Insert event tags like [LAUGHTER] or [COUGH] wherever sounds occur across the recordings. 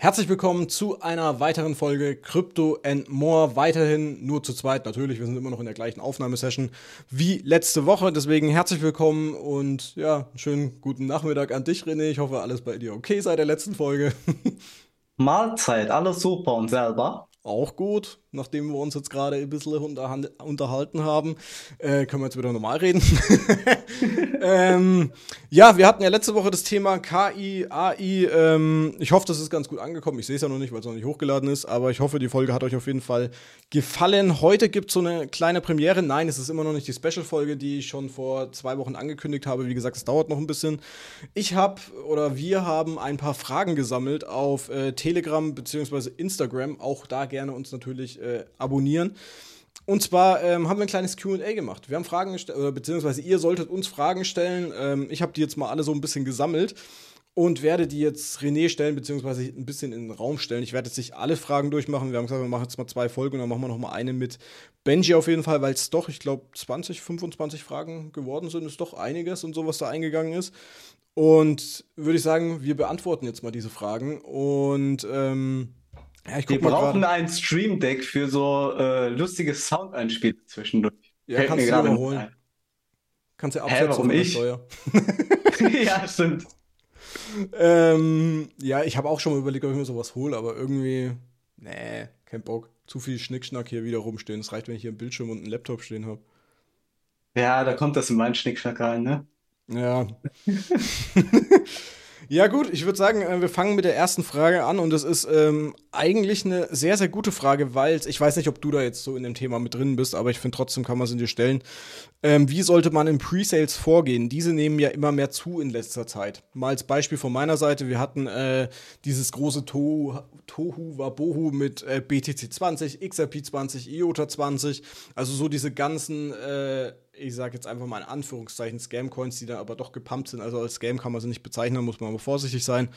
Herzlich willkommen zu einer weiteren Folge Crypto and More. Weiterhin nur zu zweit, natürlich. Wir sind immer noch in der gleichen Aufnahmesession wie letzte Woche. Deswegen herzlich willkommen und ja, schönen guten Nachmittag an dich, René. Ich hoffe, alles bei dir okay seit der letzten Folge. [LAUGHS] Mahlzeit, alles super und selber? Auch gut nachdem wir uns jetzt gerade ein bisschen unterhalten haben, äh, können wir jetzt wieder normal reden. [LAUGHS] ähm, ja, wir hatten ja letzte Woche das Thema KI, AI. Ähm, ich hoffe, das ist ganz gut angekommen. Ich sehe es ja noch nicht, weil es noch nicht hochgeladen ist, aber ich hoffe, die Folge hat euch auf jeden Fall gefallen. Heute gibt es so eine kleine Premiere. Nein, es ist immer noch nicht die Special-Folge, die ich schon vor zwei Wochen angekündigt habe. Wie gesagt, es dauert noch ein bisschen. Ich habe oder wir haben ein paar Fragen gesammelt auf äh, Telegram bzw. Instagram. Auch da gerne uns natürlich äh, abonnieren. Und zwar ähm, haben wir ein kleines QA gemacht. Wir haben Fragen gestellt, oder beziehungsweise ihr solltet uns Fragen stellen. Ähm, ich habe die jetzt mal alle so ein bisschen gesammelt und werde die jetzt René stellen, beziehungsweise ein bisschen in den Raum stellen. Ich werde jetzt nicht alle Fragen durchmachen. Wir haben gesagt, wir machen jetzt mal zwei Folgen und dann machen wir noch mal eine mit Benji auf jeden Fall, weil es doch, ich glaube, 20, 25 Fragen geworden sind. Ist doch einiges und so, was da eingegangen ist. Und würde ich sagen, wir beantworten jetzt mal diese Fragen und ähm, ja, Wir brauchen grad. ein Stream Deck für so äh, lustige Soundeinspiele zwischendurch. Ja, Fällt kannst du dir holen. Kannst du ja absetzen warum ich? [LAUGHS] ja, stimmt. ähm, ja, ich habe auch schon mal überlegt, ob ich mir sowas hole, aber irgendwie, nee, kein Bock. Zu viel Schnickschnack hier wieder rumstehen. Es reicht, wenn ich hier einen Bildschirm und einen Laptop stehen habe. Ja, da kommt das in meinen Schnickschnack rein, ne? Ja. [LAUGHS] Ja, gut, ich würde sagen, äh, wir fangen mit der ersten Frage an und das ist ähm, eigentlich eine sehr, sehr gute Frage, weil ich weiß nicht, ob du da jetzt so in dem Thema mit drin bist, aber ich finde trotzdem kann man es in dir stellen. Ähm, wie sollte man in Pre-Sales vorgehen? Diese nehmen ja immer mehr zu in letzter Zeit. Mal als Beispiel von meiner Seite, wir hatten äh, dieses große Tohu, Tohu Wabohu mit äh, BTC 20, XRP 20, IOTA 20, also so diese ganzen äh, ich sage jetzt einfach mal in Anführungszeichen Scam-Coins, die da aber doch gepumpt sind. Also als Scam kann man sie nicht bezeichnen, muss man aber vorsichtig sein.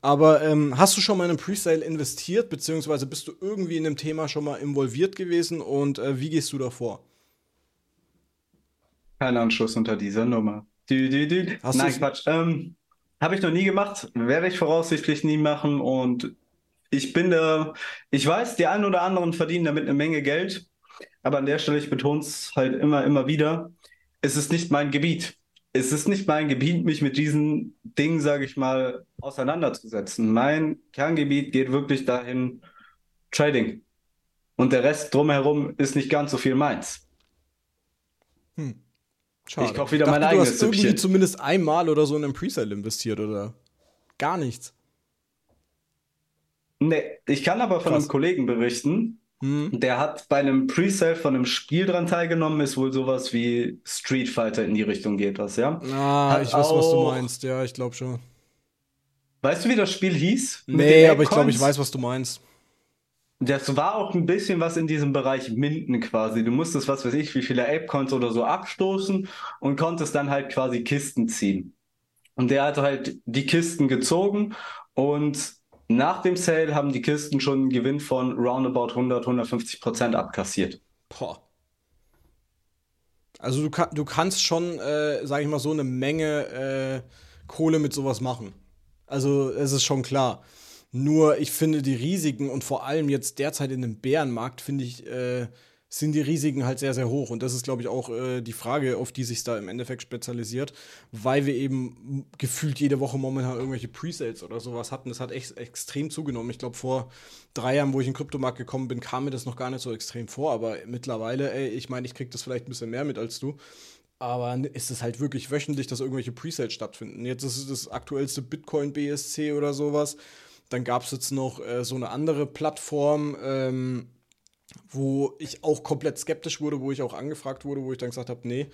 Aber ähm, hast du schon mal in einen Presale investiert, beziehungsweise bist du irgendwie in dem Thema schon mal involviert gewesen und äh, wie gehst du davor? Kein Anschluss unter dieser Nummer. Dü, dü, dü. Hast Nein, Quatsch. Ähm, Habe ich noch nie gemacht, werde ich voraussichtlich nie machen und ich bin da, ich weiß, die einen oder anderen verdienen damit eine Menge Geld. Aber an der Stelle, ich betone es halt immer, immer wieder, es ist nicht mein Gebiet. Es ist nicht mein Gebiet, mich mit diesen Dingen, sage ich mal, auseinanderzusetzen. Mein Kerngebiet geht wirklich dahin, Trading. Und der Rest drumherum ist nicht ganz so viel meins. Hm. Schade. Ich kaufe wieder ich dachte, mein eigenes Du hast irgendwie Süppchen. zumindest einmal oder so in einen Presale investiert, oder? Gar nichts. Nee, ich kann aber von Krass. einem Kollegen berichten, hm. Der hat bei einem Pre-Sale von einem Spiel dran teilgenommen, ist wohl sowas wie Street Fighter in die Richtung geht das, ja? Ah, hat ich weiß, was du meinst, ja, ich glaube schon. Weißt du, wie das Spiel hieß? Nee, aber ich glaube, ich weiß, was du meinst. Das war auch ein bisschen was in diesem Bereich Minden quasi. Du musstest, was weiß ich, wie viele Ape-Coins oder so abstoßen und konntest dann halt quasi Kisten ziehen. Und der hat halt die Kisten gezogen und nach dem Sale haben die Kisten schon einen Gewinn von roundabout 100, 150 Prozent abkassiert. Boah. Also du, du kannst schon, äh, sag ich mal, so eine Menge äh, Kohle mit sowas machen. Also es ist schon klar. Nur ich finde die Risiken und vor allem jetzt derzeit in dem Bärenmarkt finde ich äh, sind die Risiken halt sehr, sehr hoch. Und das ist, glaube ich, auch äh, die Frage, auf die sich da im Endeffekt spezialisiert, weil wir eben gefühlt jede Woche momentan irgendwelche Presales oder sowas hatten. Das hat echt extrem zugenommen. Ich glaube, vor drei Jahren, wo ich in den Kryptomarkt gekommen bin, kam mir das noch gar nicht so extrem vor. Aber mittlerweile, ey, ich meine, ich kriege das vielleicht ein bisschen mehr mit als du. Aber ist es halt wirklich wöchentlich, dass irgendwelche Presales stattfinden. Jetzt ist es das aktuellste Bitcoin BSC oder sowas. Dann gab es jetzt noch äh, so eine andere Plattform, ähm, wo ich auch komplett skeptisch wurde, wo ich auch angefragt wurde, wo ich dann gesagt habe, nee.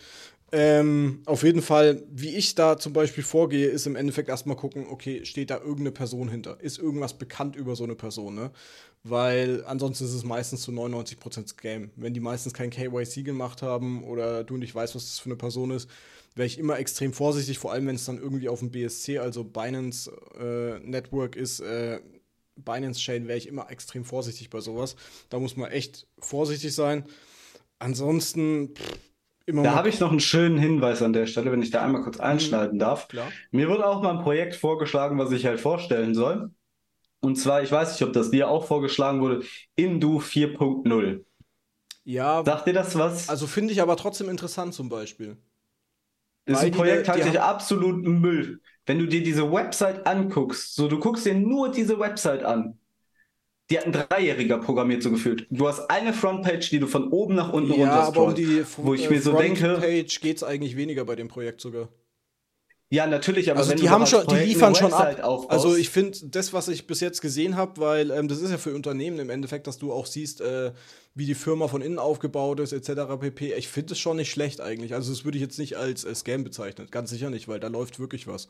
Ähm, auf jeden Fall, wie ich da zum Beispiel vorgehe, ist im Endeffekt erstmal gucken, okay, steht da irgendeine Person hinter? Ist irgendwas bekannt über so eine Person, ne? Weil ansonsten ist es meistens zu 99% Scam. Wenn die meistens kein KYC gemacht haben oder du nicht weißt, was das für eine Person ist, wäre ich immer extrem vorsichtig, vor allem wenn es dann irgendwie auf dem BSC, also Binance äh, Network ist, äh, Binance Chain wäre ich immer extrem vorsichtig bei sowas. Da muss man echt vorsichtig sein. Ansonsten pff, immer. Da habe ich noch einen schönen Hinweis an der Stelle, wenn ich da einmal kurz mhm. einschneiden darf. Klar. Mir wurde auch mal ein Projekt vorgeschlagen, was ich halt vorstellen soll. Und zwar, ich weiß nicht, ob das dir auch vorgeschlagen wurde, Indu 4.0. Ja. Sagt dir das was? Also finde ich aber trotzdem interessant zum Beispiel. Das Projekt, halte ich absolut Müll. Wenn du dir diese Website anguckst, so du guckst dir nur diese Website an. Die hat ein Dreijähriger programmiert so gefühlt. Du hast eine Frontpage, die du von oben nach unten ja, runter aber um die wo ich mir so denke, Frontpage geht es eigentlich weniger bei dem Projekt sogar. Ja, natürlich, aber also wenn die haben schon, die liefern schon ab. Aufbaust, also ich finde das, was ich bis jetzt gesehen habe, weil ähm, das ist ja für Unternehmen im Endeffekt, dass du auch siehst, äh, wie die Firma von innen aufgebaut ist, etc. pp. Ich finde es schon nicht schlecht eigentlich. Also das würde ich jetzt nicht als äh, Scam bezeichnen, ganz sicher nicht, weil da läuft wirklich was.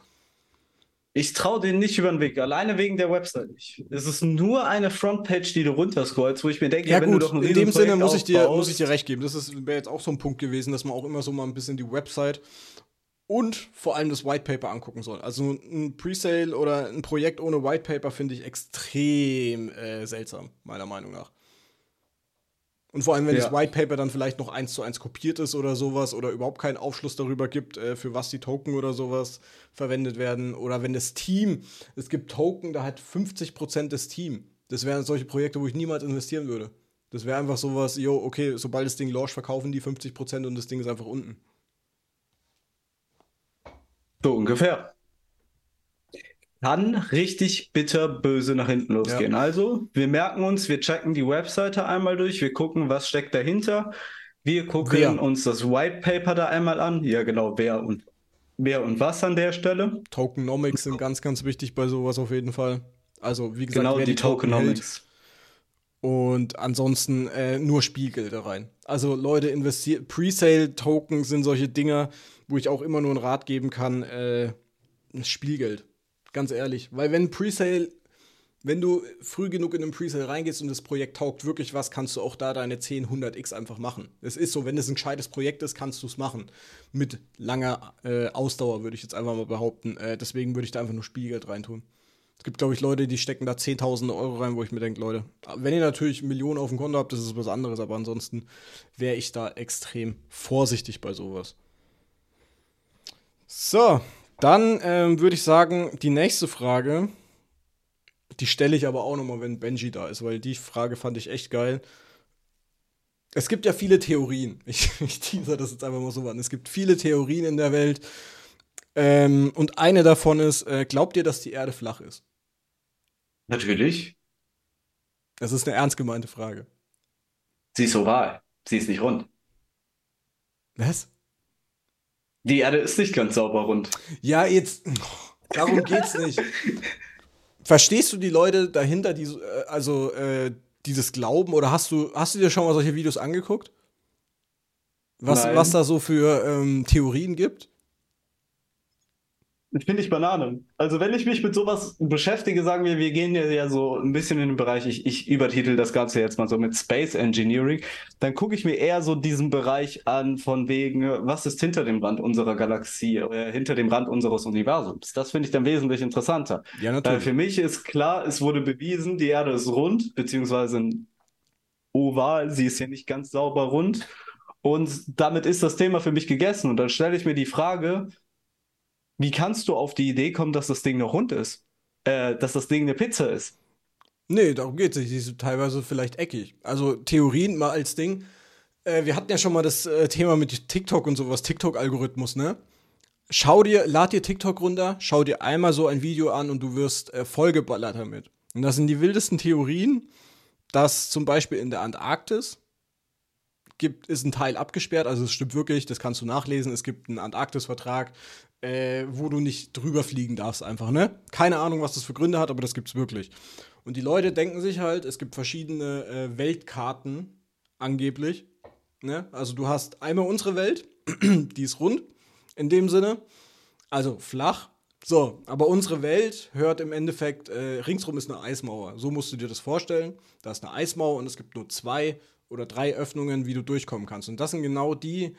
Ich traue denen nicht über den Weg, alleine wegen der Website nicht. Es ist nur eine Frontpage, die du runterscrollst, wo ich mir denke, ja, wenn gut, du doch in dem Sinne muss ich, dir, muss ich dir recht geben. Das wäre jetzt auch so ein Punkt gewesen, dass man auch immer so mal ein bisschen die Website und vor allem das White Paper angucken soll. Also ein Presale oder ein Projekt ohne White Paper finde ich extrem äh, seltsam, meiner Meinung nach. Und vor allem, wenn ja. das White Paper dann vielleicht noch eins zu eins kopiert ist oder sowas oder überhaupt keinen Aufschluss darüber gibt, äh, für was die Token oder sowas verwendet werden. Oder wenn das Team, es gibt Token, da hat 50% des Team. Das wären solche Projekte, wo ich niemals investieren würde. Das wäre einfach sowas, jo, okay, sobald das Ding launch, verkaufen die 50% und das Ding ist einfach unten. So ungefähr kann richtig bitter böse nach hinten losgehen. Ja. Also, wir merken uns, wir checken die Webseite einmal durch, wir gucken, was steckt dahinter. Wir gucken wer? uns das White Paper da einmal an. Ja, genau, wer und wer und was an der Stelle. Tokenomics sind ganz, ganz wichtig bei sowas auf jeden Fall. Also, wie gesagt, genau, die, die Tokenomics. Und ansonsten äh, nur Spielgelder rein. Also Leute investieren. Presale-Token sind solche Dinger, wo ich auch immer nur einen Rat geben kann. Äh, Spielgeld. Ganz ehrlich. Weil wenn Presale, wenn du früh genug in den Presale reingehst und das Projekt taugt wirklich was, kannst du auch da deine 10, 100x einfach machen. Es ist so, wenn es ein gescheites Projekt ist, kannst du es machen. Mit langer äh, Ausdauer, würde ich jetzt einfach mal behaupten. Äh, deswegen würde ich da einfach nur Spielgeld reintun. Es gibt, glaube ich, Leute, die stecken da 10.000 Euro rein, wo ich mir denke, Leute, wenn ihr natürlich Millionen auf dem Konto habt, das ist was anderes, aber ansonsten wäre ich da extrem vorsichtig bei sowas. So, dann ähm, würde ich sagen, die nächste Frage, die stelle ich aber auch nochmal, wenn Benji da ist, weil die Frage fand ich echt geil. Es gibt ja viele Theorien. [LAUGHS] Ich, ich teaser das jetzt einfach mal so an. Es gibt viele Theorien in der Welt. Ähm, und eine davon ist, äh, glaubt ihr, dass die Erde flach ist? Natürlich. Das ist eine ernst gemeinte Frage. Sie ist oval. Sie ist nicht rund. Was? Die Erde ist nicht ganz sauber rund. Ja, jetzt. Darum geht's nicht. Verstehst du die Leute dahinter, die äh, also äh, dieses Glauben oder hast du hast du dir schon mal solche Videos angeguckt? Was, was da so für ähm, Theorien gibt? Finde ich Banane. Also wenn ich mich mit sowas beschäftige, sagen wir, wir gehen ja, ja so ein bisschen in den Bereich, ich, ich übertitel das Ganze jetzt mal so mit Space Engineering, dann gucke ich mir eher so diesen Bereich an von wegen, was ist hinter dem Rand unserer Galaxie, äh, hinter dem Rand unseres Universums. Das finde ich dann wesentlich interessanter. Ja, natürlich. Weil für mich ist klar, es wurde bewiesen, die Erde ist rund, beziehungsweise ein oval, sie ist ja nicht ganz sauber rund. Und damit ist das Thema für mich gegessen. Und dann stelle ich mir die Frage, wie kannst du auf die Idee kommen, dass das Ding noch rund ist? Äh, dass das Ding eine Pizza ist? Nee, darum geht es nicht. Die ist teilweise vielleicht eckig. Also Theorien mal als Ding. Äh, wir hatten ja schon mal das äh, Thema mit TikTok und sowas, TikTok-Algorithmus, ne? Schau dir, lad dir TikTok runter, schau dir einmal so ein Video an und du wirst äh, vollgeballert damit. Und das sind die wildesten Theorien, dass zum Beispiel in der Antarktis gibt, ist ein Teil abgesperrt, also es stimmt wirklich, das kannst du nachlesen. Es gibt einen Antarktis-Vertrag, äh, wo du nicht drüber fliegen darfst, einfach, ne? Keine Ahnung, was das für Gründe hat, aber das gibt's wirklich. Und die Leute denken sich halt, es gibt verschiedene äh, Weltkarten, angeblich. Ne? Also du hast einmal unsere Welt, [CLEARS THROAT] die ist rund, in dem Sinne, also flach. So, aber unsere Welt hört im Endeffekt, äh, ringsrum ist eine Eismauer. So musst du dir das vorstellen. Da ist eine Eismauer und es gibt nur zwei oder drei Öffnungen, wie du durchkommen kannst. Und das sind genau die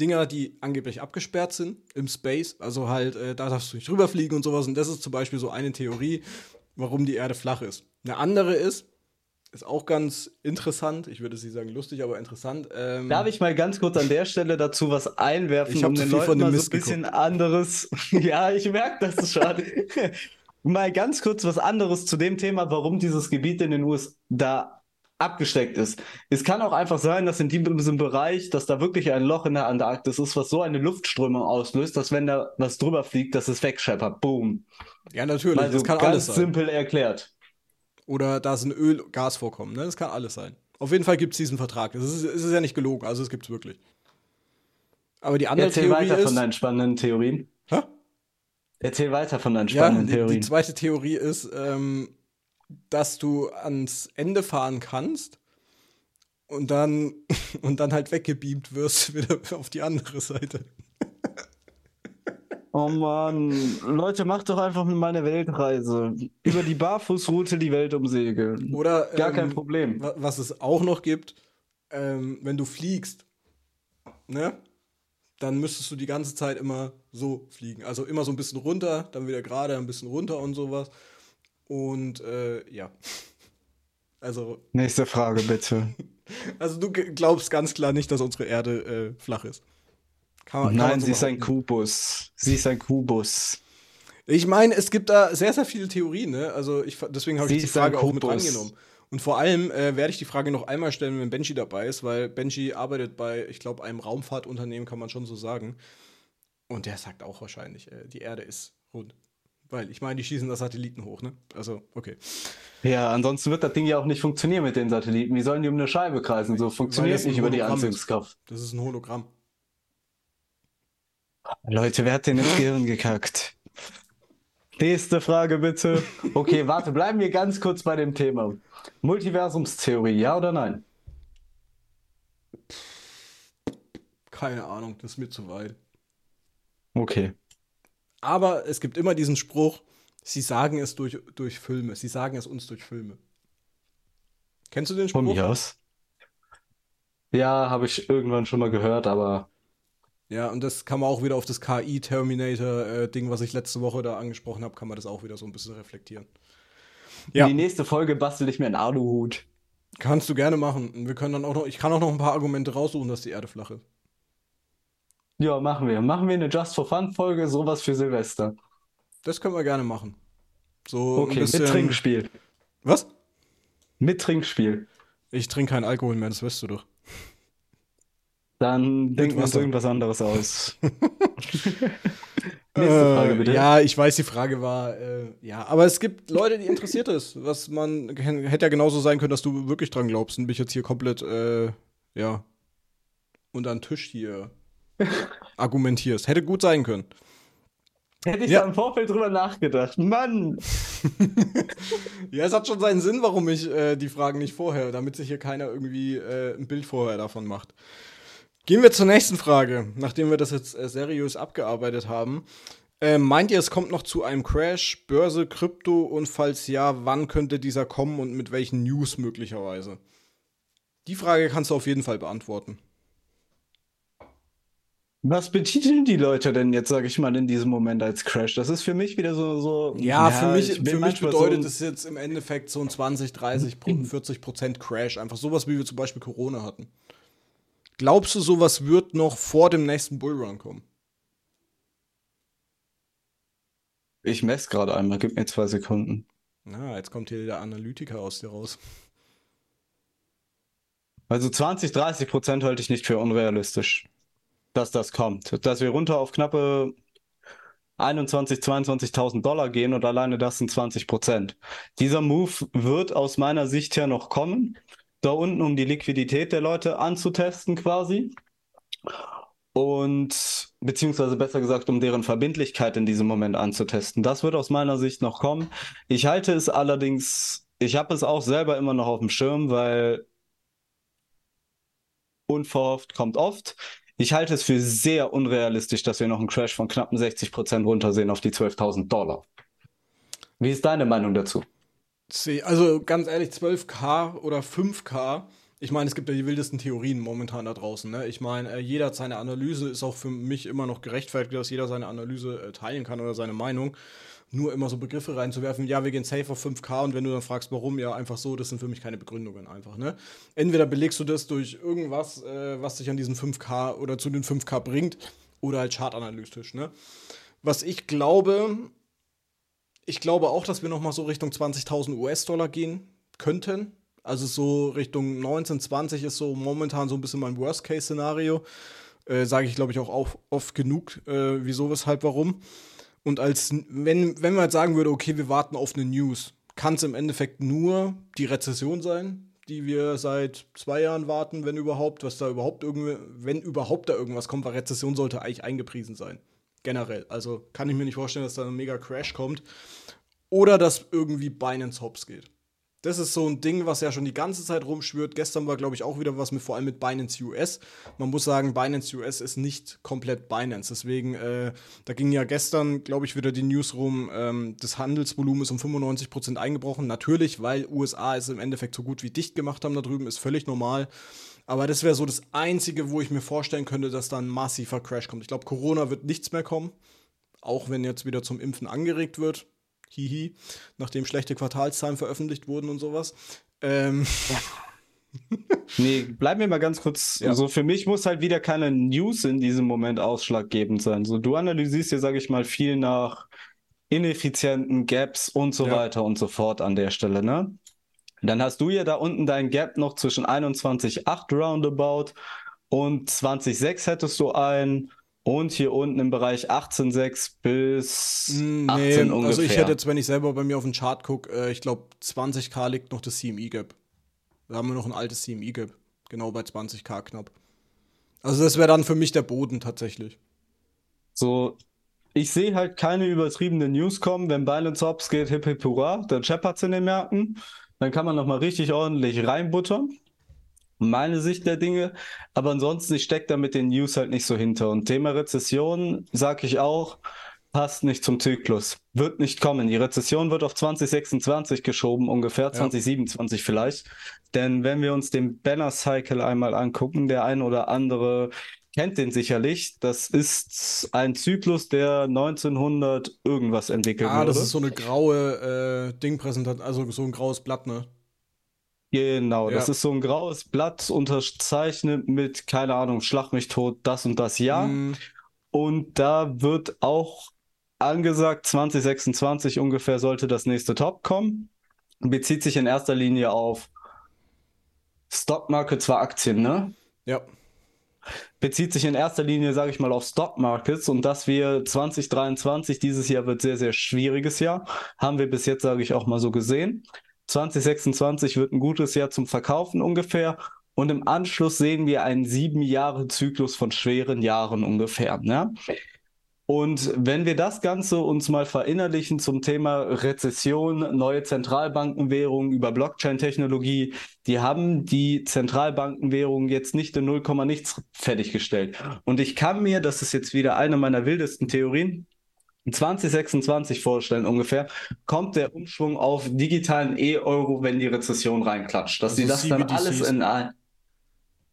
Dinger, die angeblich abgesperrt sind im Space. Also halt, äh, da darfst du nicht rüberfliegen und sowas. Und das ist zum Beispiel so eine Theorie, warum die Erde flach ist. Eine andere ist, ist auch ganz interessant. Ich würde sie sagen lustig, aber interessant. Ähm, Darf ich mal ganz kurz an der Stelle dazu was einwerfen, ich um den Leuten mal so ein bisschen anderes. [LAUGHS] ja, ich merke das schon. [LAUGHS] mal ganz kurz was anderes zu dem Thema, warum dieses Gebiet in den USA da abgesteckt ist. Es kann auch einfach sein, dass in diesem Bereich, dass da wirklich ein Loch in der Antarktis ist, was so eine Luftströmung auslöst, dass wenn da was drüber fliegt, dass es wegscheppert. Boom. Ja, natürlich. Also das kann ganz alles sein. simpel erklärt. Oder da ist ein Öl, Gas vorkommen. Ne? Das kann alles sein. Auf jeden Fall gibt es diesen Vertrag. Das ist, es ist ja nicht gelogen, also es gibt es wirklich. Aber die andere Erzähl Theorie weiter ist. von deinen spannenden Theorien. Hä? Erzähl weiter von deinen Ja, spannenden die, Theorien. die zweite Theorie ist, ähm, dass du ans Ende fahren kannst und dann, [LAUGHS] und dann halt weggebeamt wirst [LAUGHS] wieder auf die andere Seite. Oh Mann, Leute, macht doch einfach mal eine Weltreise. Über die Barfußroute die Welt umsegeln. Oder Gar kein ähm, Problem. wa- was es auch noch gibt, ähm, wenn du fliegst, ne? Dann müsstest du die ganze Zeit immer so fliegen. Also immer so ein bisschen runter, dann wieder gerade, ein bisschen runter und sowas. Und äh, ja. Also, Nächste Frage, bitte. [LAUGHS] also du glaubst ganz klar nicht, dass unsere Erde äh, flach ist. Kann man- kann Nein, so sie ist ein. Kubus. Sie ist ein Kubus. Ich meine, es gibt da sehr, sehr viele Theorien, ne? Also ich, deswegen habe ich die Frage auch mit Kubus. reingenommen. Und vor allem äh, werde ich die Frage noch einmal stellen, wenn Benji dabei ist, weil Benji arbeitet bei, ich glaube, einem Raumfahrtunternehmen, kann man schon so sagen. Und der sagt auch wahrscheinlich, äh, die Erde ist rund. Weil, ich meine, die schießen das Satelliten hoch, ne? Also, okay. Ja, ansonsten wird das Ding ja auch nicht funktionieren mit den Satelliten. Wie sollen die um eine Scheibe kreisen? So funktioniert ein nicht über die. Anziehungskraft. Das ist ein Hologramm. Leute, wer hat denn ins Gehirn gekackt? Nächste Frage bitte. Okay, warte, bleiben wir ganz kurz bei dem Thema. Multiversumstheorie, ja oder nein? Keine Ahnung, das ist mir zu weit. Okay. Aber es gibt immer diesen Spruch, sie sagen es durch, durch Filme. Sie sagen es uns durch Filme. Kennst du den Von Spruch? mir aus. Ja, habe ich irgendwann schon mal gehört, aber Ja, und das kann man auch wieder auf das KI-Terminator-Ding, was ich letzte Woche da angesprochen habe, kann man das auch wieder so ein bisschen reflektieren. Ja. die nächste Folge bastel ich mir einen Aluhut. Kannst du gerne machen. Und Wir können dann auch noch, ich kann auch noch ein paar Argumente raussuchen, dass die Erde flach ist. Ja, machen wir. Machen wir eine Just for Fun Folge, sowas für Silvester. Das können wir gerne machen. So Okay, ein bisschen. mit Trinkspiel. Was? Mit Trinkspiel. Ich trinke keinen Alkohol mehr, das weißt du doch. Dann denken wir uns irgendwas anderes aus. [LAUGHS] Nächste Frage bitte. Äh, Ja, ich weiß, die Frage war, äh, ja, aber es gibt Leute, die interessiert ist, was man hätte ja genauso sein können, dass du wirklich dran glaubst und mich jetzt hier komplett, äh, ja, unter den Tisch hier argumentierst. Hätte gut sein können. Hätte ich Ja. da im Vorfeld drüber nachgedacht. Mann! [LAUGHS] Ja, es hat schon seinen Sinn, warum ich äh, die Fragen nicht vorher, damit sich hier keiner irgendwie äh, ein Bild vorher davon macht. Gehen wir zur nächsten Frage, nachdem wir das jetzt äh, seriös abgearbeitet haben. Äh, meint ihr, es kommt noch zu einem Crash, Börse, Krypto und falls ja, wann könnte dieser kommen und mit welchen News möglicherweise? Die Frage kannst du auf jeden Fall beantworten. Was betiteln die Leute denn jetzt, sage ich mal, in diesem Moment als Crash? Das ist für mich wieder so. so Ja, für mich, für mich bedeutet so, es jetzt im Endeffekt so ein 20, 30, Pro- [CLEARS THROAT] 40 Prozent Crash. Einfach sowas, wie wir zum Beispiel Corona hatten. Glaubst du, sowas wird noch vor dem nächsten Bullrun kommen? Ich messe gerade einmal, gib mir zwei Sekunden. Na, jetzt kommt hier der Analytiker aus dir raus. Also 20, 30 Prozent halte ich nicht für unrealistisch, dass das kommt. Dass wir runter auf knappe 21, 22.000 Dollar gehen und alleine das sind 20 Prozent. Dieser Move wird aus meiner Sicht her noch kommen. Da unten, um die Liquidität der Leute anzutesten quasi. Und beziehungsweise besser gesagt, um deren Verbindlichkeit in diesem Moment anzutesten. Das wird aus meiner Sicht noch kommen. Ich halte es allerdings, ich habe es auch selber immer noch auf dem Schirm, weil unverhofft kommt oft. Ich halte es für sehr unrealistisch, dass wir noch einen Crash von knappen 60 Prozent runtersehen auf die 12.000 Dollar. Wie ist deine Meinung dazu? Also ganz ehrlich, 12K oder 5K. Ich meine, es gibt ja die wildesten Theorien momentan da draußen. Ne? Ich meine, äh, jeder hat seine Analyse, ist auch für mich immer noch gerechtfertigt, dass jeder seine Analyse äh, teilen kann oder seine Meinung. Nur immer so Begriffe reinzuwerfen, ja, wir gehen safe auf 5K und wenn du dann fragst, warum, ja, einfach so, das sind für mich keine Begründungen einfach. Ne? Entweder belegst du das durch irgendwas, äh, was dich an diesen 5K oder zu den 5K bringt, oder halt chartanalytisch. Ne? Was ich glaube, ich glaube auch, dass wir noch mal so Richtung 20.000 US-Dollar gehen könnten. Also so Richtung 19, 20 ist so momentan so ein bisschen mein Worst-Case-Szenario. Äh, Sage ich, glaube ich, auch oft genug, äh, wieso, weshalb, warum. Und als, wenn, wenn man jetzt sagen würde, okay, wir warten auf eine News, kann es im Endeffekt nur die Rezession sein, die wir seit zwei Jahren warten, wenn überhaupt, was da überhaupt irgendwie, wenn überhaupt da irgendwas kommt, weil Rezession sollte eigentlich eingepriesen sein. Generell. Also kann ich mir nicht vorstellen, dass da ein mega Crash kommt. Oder dass irgendwie Binance Hops geht. Das ist so ein Ding, was ja schon die ganze Zeit rumschwört. Gestern war, glaube ich, auch wieder was mit vor allem mit Binance US. Man muss sagen, Binance US ist nicht komplett Binance. Deswegen, äh, da ging ja gestern, glaube ich, wieder die News rum, ähm, das Handelsvolumen ist um 95 Prozent eingebrochen. Natürlich, weil USA es im Endeffekt so gut wie dicht gemacht haben da drüben, ist völlig normal. Aber das wäre so das Einzige, wo ich mir vorstellen könnte, dass da ein massiver Crash kommt. Ich glaube, Corona wird nichts mehr kommen. Auch wenn jetzt wieder zum Impfen angeregt wird hihi, nachdem schlechte Quartalszahlen veröffentlicht wurden und sowas. Ähm. [LAUGHS] nee, bleiben wir mal ganz kurz. Ja. Also für mich muss halt wieder keine News in diesem Moment ausschlaggebend sein. So, du analysierst ja, sage ich mal, viel nach ineffizienten Gaps und so ja. weiter und so fort an der Stelle, ne? Dann hast du ja da unten dein Gap noch zwischen 21,8 roundabout und 20,6 hättest du ein und hier unten im Bereich 18,6 bis mm, nee, 18 ungefähr. Also ich hätte jetzt, wenn ich selber bei mir auf den Chart gucke, äh, ich glaube 20k liegt noch das CME-Gap. Da haben wir noch ein altes CME-Gap. Genau bei 20k knapp. Also das wäre dann für mich der Boden tatsächlich. So, ich sehe halt keine übertriebene News kommen. Wenn Binance Hops geht, hip hip hurra, dann scheppert's in den Märkten. Dann kann man noch mal richtig ordentlich reinbuttern meine Sicht der Dinge. Aber ansonsten, ich stecke da mit den News halt nicht so hinter. Und Thema Rezession, sage ich auch, passt nicht zum Zyklus. Wird nicht kommen. Die Rezession wird auf 2026 geschoben, ungefähr, ja. 2027 vielleicht. Denn wenn wir uns den Banner Cycle einmal angucken, der ein oder andere kennt den sicherlich. Das ist ein Zyklus, der 1900 irgendwas entwickelt ah, wurde. Ah, das ist so eine graue äh, Dingpräsentation, also so ein graues Blatt, ne? Genau, ja. das ist so ein graues Blatt unterzeichnet mit, keine Ahnung, Schlag mich tot, das und das Jahr. Mhm. Und da wird auch angesagt, 2026 ungefähr sollte das nächste Top kommen. Bezieht sich in erster Linie auf Stockmarket, zwar Aktien, ne? Ja. Bezieht sich in erster Linie, sage ich mal, auf Stockmarkets und dass wir 2023, dieses Jahr wird sehr, sehr schwieriges Jahr, haben wir bis jetzt, sage ich auch mal so gesehen. 2026 wird ein gutes Jahr zum Verkaufen ungefähr. Und im Anschluss sehen wir einen sieben Jahre Zyklus von schweren Jahren ungefähr. Ne? Und wenn wir das Ganze uns mal verinnerlichen zum Thema Rezession, neue Zentralbankenwährungen über Blockchain-Technologie, die haben die Zentralbankenwährungen jetzt nicht in 0, nichts fertiggestellt. Und ich kann mir, das ist jetzt wieder eine meiner wildesten Theorien, 2026 vorstellen ungefähr, kommt der Umschwung auf digitalen E-Euro, wenn die Rezession reinklatscht. Dass also sie das CBDCs. dann alles in ein.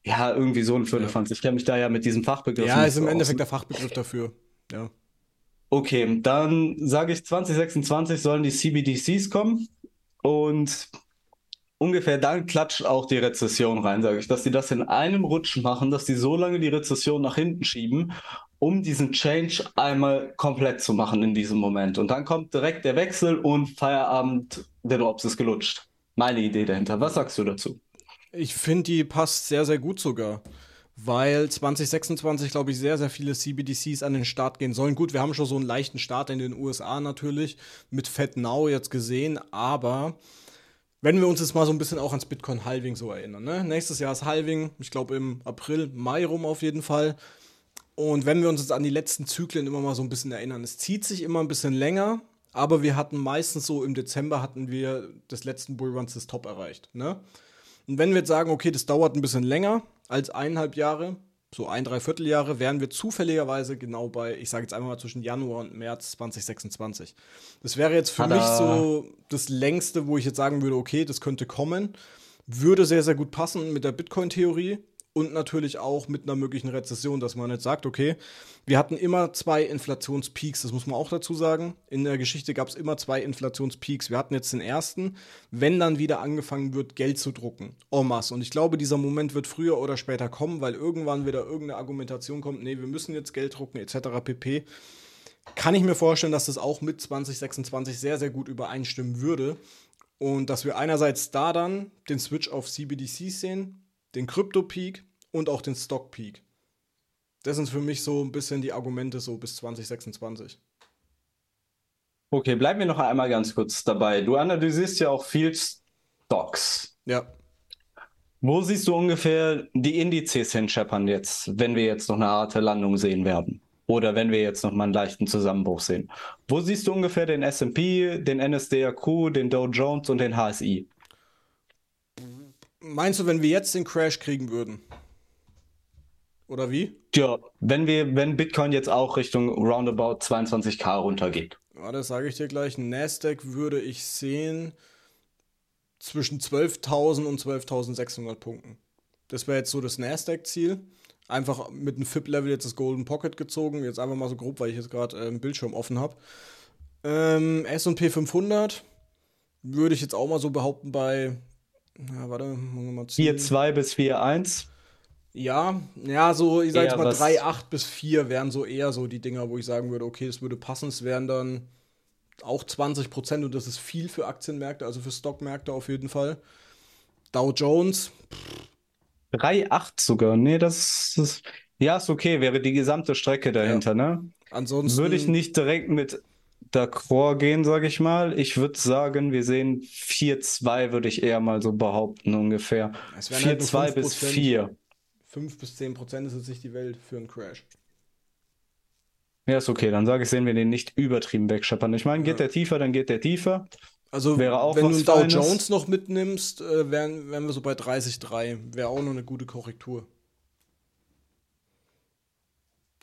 Ja, irgendwie so ein Firlefanz. Ja. Ich kenne mich da ja mit diesem Fachbegriff. Ja, ist im Endeffekt der Fachbegriff dafür. Ja. Okay, dann sage ich 2026 sollen die CBDCs kommen und ungefähr dann klatscht auch die Rezession rein, sage ich, dass sie das in einem Rutsch machen, dass sie so lange die Rezession nach hinten schieben um diesen Change einmal komplett zu machen in diesem Moment. Und dann kommt direkt der Wechsel und Feierabend, der Drops ist gelutscht. Meine Idee dahinter. Was sagst du dazu? Ich finde, die passt sehr, sehr gut sogar. Weil 2026, glaube ich, sehr, sehr viele CBDCs an den Start gehen sollen. Gut, wir haben schon so einen leichten Start in den USA natürlich mit Fed Now jetzt gesehen, aber wenn wir uns jetzt mal so ein bisschen auch ans Bitcoin Halving so erinnern. Ne? Nächstes Jahr ist Halving, ich glaube im April, Mai rum auf jeden Fall. Und wenn wir uns jetzt an die letzten Zyklen immer mal so ein bisschen erinnern, es zieht sich immer ein bisschen länger, aber wir hatten meistens so im Dezember hatten wir des letzten Bullruns das Top erreicht. Ne? Und wenn wir jetzt sagen, okay, das dauert ein bisschen länger als eineinhalb Jahre, so ein, dreiviertel Jahre, wären wir zufälligerweise genau bei, ich sage jetzt einfach mal zwischen Januar und März 2026. Das wäre jetzt für Tada. mich so das längste, wo ich jetzt sagen würde, okay, das könnte kommen. Würde sehr, sehr gut passen mit der Bitcoin-Theorie und natürlich auch mit einer möglichen Rezession, dass man jetzt sagt, okay, wir hatten immer zwei Inflationspeaks, das muss man auch dazu sagen. In der Geschichte gab es immer zwei Inflationspeaks. Wir hatten jetzt den ersten, wenn dann wieder angefangen wird, Geld zu drucken. En masse. Und ich glaube, dieser Moment wird früher oder später kommen, weil irgendwann wieder irgendeine Argumentation kommt, nee, wir müssen jetzt Geld drucken, etc. pp. kann ich mir vorstellen, dass das auch mit 2026 sehr, sehr gut übereinstimmen würde. Und dass wir einerseits da dann den Switch auf CBDC sehen, den Crypto-Peak und auch den Stock-Peak. Das sind für mich so ein bisschen die Argumente so bis 2026. Okay, bleiben wir noch einmal ganz kurz dabei. Du analysierst ja auch viel Stocks. Ja. Wo siehst du ungefähr die Indizes hinscheppern jetzt, wenn wir jetzt noch eine harte Landung sehen werden? Oder wenn wir jetzt noch mal einen leichten Zusammenbruch sehen? Wo siehst du ungefähr den S&P, den NSDAQ, den Dow Jones und den HSI? Meinst du, wenn wir jetzt den Crash kriegen würden? Oder wie? Ja, wenn wir, wenn Bitcoin jetzt auch Richtung roundabout 22k runtergeht. Ja, das sage ich dir gleich. Nasdaq würde ich sehen zwischen 12.000 und 12.600 Punkten. Das wäre jetzt so das Nasdaq-Ziel. Einfach mit einem FIP-Level jetzt das Golden Pocket gezogen. Jetzt einfach mal so grob, weil ich jetzt gerade äh, einen Bildschirm offen habe. Ähm, S&P 500 würde ich jetzt auch mal so behaupten bei, na, warte, machen wir mal 4,2 bis 4,1. Ja, ja, so, ich sag jetzt mal 3,8 bis 4 wären so eher so die Dinger, wo ich sagen würde, okay, das würde passen. Es wären dann auch 20 Prozent und das ist viel für Aktienmärkte, also für Stockmärkte auf jeden Fall. Dow Jones. 3,8 sogar. Nee, das ist. Ja, ist okay, wäre die gesamte Strecke dahinter, ja. ne? Ansonsten. Würde ich nicht direkt mit d'accord gehen, sage ich mal. Ich würde sagen, wir sehen 4,2, würde ich eher mal so behaupten, ungefähr. 4,2 halt bis 4. 5 bis 10 Prozent ist jetzt nicht die Welt für einen Crash. Ja, ist okay. Dann sage ich, sehen wir den nicht übertrieben wegscheppern. Ich meine, geht ja. der tiefer, dann geht der tiefer. Also, Wäre auch wenn du Dow Jones noch mitnimmst, äh, wären, wären wir so bei 30,3. Wäre auch noch eine gute Korrektur.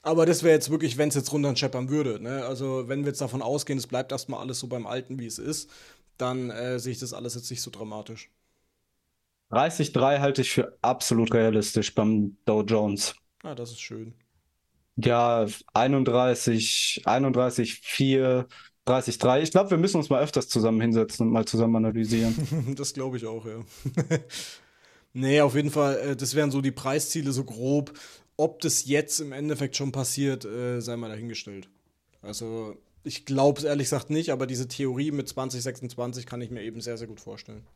Aber das wäre jetzt wirklich, wenn es jetzt runter scheppern würde. Ne? Also, wenn wir jetzt davon ausgehen, es bleibt erstmal alles so beim Alten, wie es ist, dann äh, sehe ich das alles jetzt nicht so dramatisch. 30,3 halte ich für absolut realistisch beim Dow Jones. Ah, das ist schön. Ja, 31, 31, 4, 30, 3. Ich glaube, wir müssen uns mal öfters zusammen hinsetzen und mal zusammen analysieren. [LAUGHS] das glaube ich auch, ja. [LAUGHS] nee, auf jeden Fall, äh, das wären so die Preisziele so grob. Ob das jetzt im Endeffekt schon passiert, äh, sei mal dahingestellt. Also, ich glaube es ehrlich gesagt nicht, aber diese Theorie mit 2026 kann ich mir eben sehr, sehr gut vorstellen.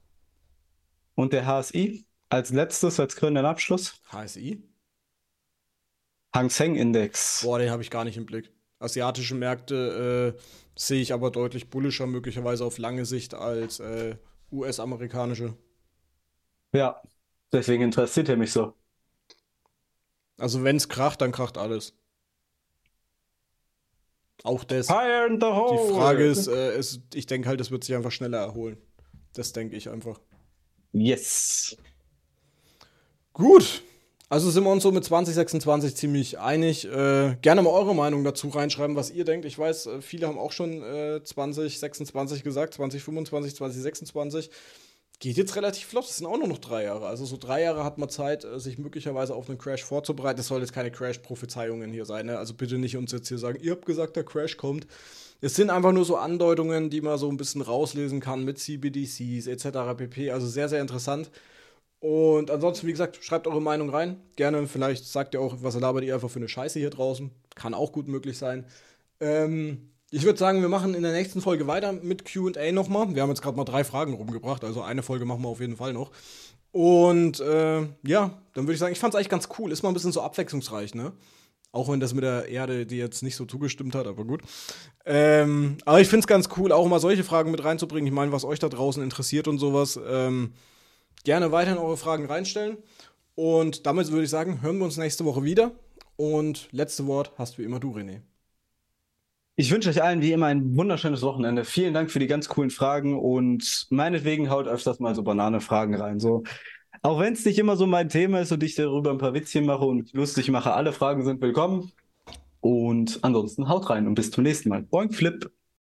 Und der HSI als letztes, als grünen Abschluss? HSI? Hang Seng Index. Boah, den habe ich gar nicht im Blick. Asiatische Märkte äh, sehe ich aber deutlich bullischer, möglicherweise auf lange Sicht als äh, US-amerikanische. Ja, deswegen interessiert er mich so. Also wenn es kracht, dann kracht alles. Auch das. Fire in the hole. Die Frage ist, äh, es, ich denke halt, es wird sich einfach schneller erholen. Das denke ich einfach. Yes. Gut. Also sind wir uns so mit 2026 ziemlich einig. Äh, gerne mal eure Meinung dazu reinschreiben, was ihr denkt. Ich weiß, äh, viele haben auch schon äh, 2026 gesagt, 2025, 2026. Geht jetzt relativ flott. Das sind auch nur noch drei Jahre. Also so drei Jahre hat man Zeit, äh, sich möglicherweise auf einen Crash vorzubereiten. Das soll jetzt keine Crash-Prophezeiungen hier sein. Ne? Also bitte nicht uns jetzt hier sagen, ihr habt gesagt, der Crash kommt. Es sind einfach nur so Andeutungen, die man so ein bisschen rauslesen kann mit CBDCs etc. pp. Also sehr, sehr interessant. Und ansonsten, wie gesagt, schreibt eure Meinung rein. Gerne, vielleicht sagt ihr auch, was labert ihr einfach für eine Scheiße hier draußen. Kann auch gut möglich sein. Ähm, ich würde sagen, wir machen in der nächsten Folge weiter mit QA nochmal. Wir haben jetzt gerade mal drei Fragen rumgebracht, also eine Folge machen wir auf jeden Fall noch. Und äh, ja, dann würde ich sagen, ich fand es eigentlich ganz cool. Ist mal ein bisschen so abwechslungsreich, ne? Auch wenn das mit der Erde die jetzt nicht so zugestimmt hat, aber gut. Ähm, aber ich finde es ganz cool, auch mal solche Fragen mit reinzubringen. Ich meine, was euch da draußen interessiert und sowas. Ähm, gerne weiterhin eure Fragen reinstellen. Und damit würde ich sagen, hören wir uns nächste Woche wieder. Und letzte Wort hast wie immer du, René. Ich wünsche euch allen wie immer ein wunderschönes Wochenende. Vielen Dank für die ganz coolen Fragen und meinetwegen haut öfters mal so Banane-Fragen rein. So, auch wenn es nicht immer so mein Thema ist und ich darüber ein paar Witzchen mache und lustig mache, alle Fragen sind willkommen. Und ansonsten haut rein und bis zum nächsten Mal. Boink Flip.